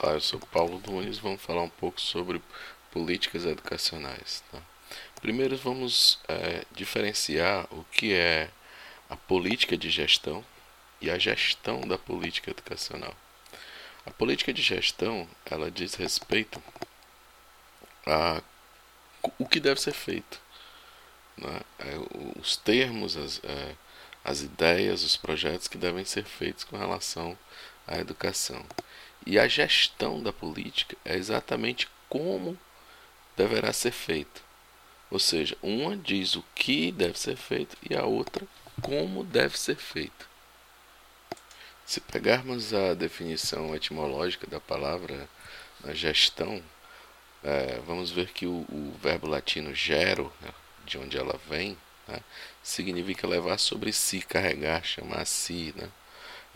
Olá, eu sou Paulo Nunes. Vamos falar um pouco sobre políticas educacionais. Tá? Primeiro, vamos é, diferenciar o que é a política de gestão e a gestão da política educacional. A política de gestão ela diz respeito a o que deve ser feito, né? É, os termos, as, é, as ideias, os projetos que devem ser feitos com relação à educação. E a gestão da política é exatamente como deverá ser feito. Ou seja, uma diz o que deve ser feito e a outra como deve ser feito. Se pegarmos a definição etimológica da palavra gestão, é, vamos ver que o, o verbo latino gero, né, de onde ela vem, né, significa levar sobre si, carregar, chamar a si. Né?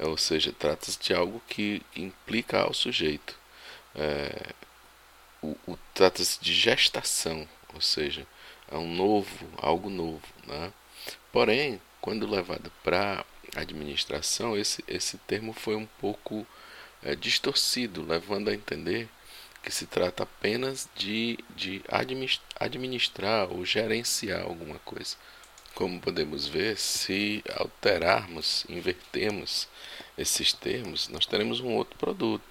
É, ou seja, trata-se de algo que implica ao sujeito. É, o, o trata-se de gestação, ou seja, é um novo, algo novo. Né? Porém, quando levado para administração, esse, esse termo foi um pouco é, distorcido, levando a entender que se trata apenas de, de administrar ou gerenciar alguma coisa. Como podemos ver, se alterarmos, invertermos esses termos, nós teremos um outro produto,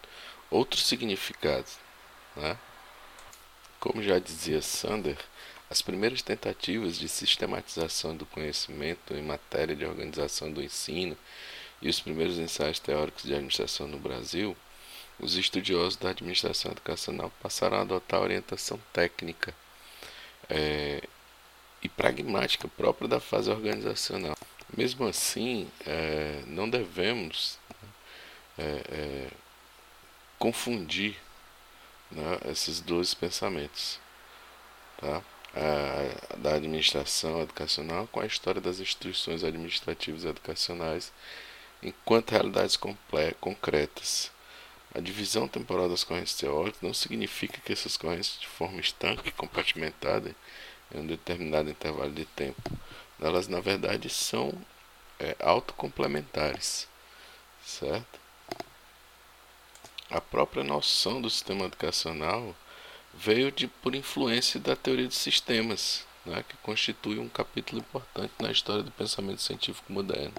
outro significado. Né? Como já dizia Sander, as primeiras tentativas de sistematização do conhecimento em matéria de organização do ensino e os primeiros ensaios teóricos de administração no Brasil, os estudiosos da administração educacional passaram a adotar orientação técnica é, e pragmática própria da fase organizacional. Mesmo assim, é, não devemos é, é, confundir né, esses dois pensamentos tá? a, da administração educacional com a história das instituições administrativas educacionais enquanto realidades concretas. A divisão temporal das correntes teóricas não significa que essas correntes, de forma estanque e compartimentada, em um determinado intervalo de tempo. Elas, na verdade, são é, autocomplementares, certo? A própria noção do sistema educacional veio de, por influência da teoria de sistemas, né, que constitui um capítulo importante na história do pensamento científico moderno,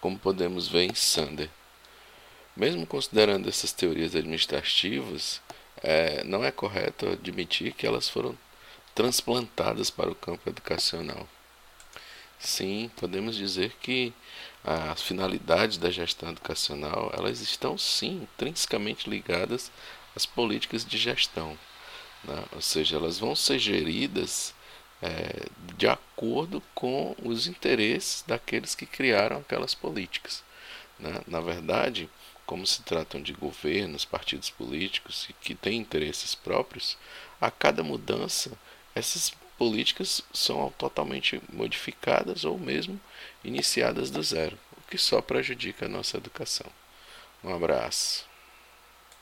como podemos ver em Sander. Mesmo considerando essas teorias administrativas, é, não é correto admitir que elas foram transplantadas para o campo educacional. Sim, podemos dizer que as finalidades da gestão educacional elas estão sim intrinsecamente ligadas às políticas de gestão, né? ou seja, elas vão ser geridas é, de acordo com os interesses daqueles que criaram aquelas políticas. Né? Na verdade, como se tratam de governos, partidos políticos que têm interesses próprios, a cada mudança essas políticas são totalmente modificadas ou mesmo iniciadas do zero, o que só prejudica a nossa educação. Um abraço.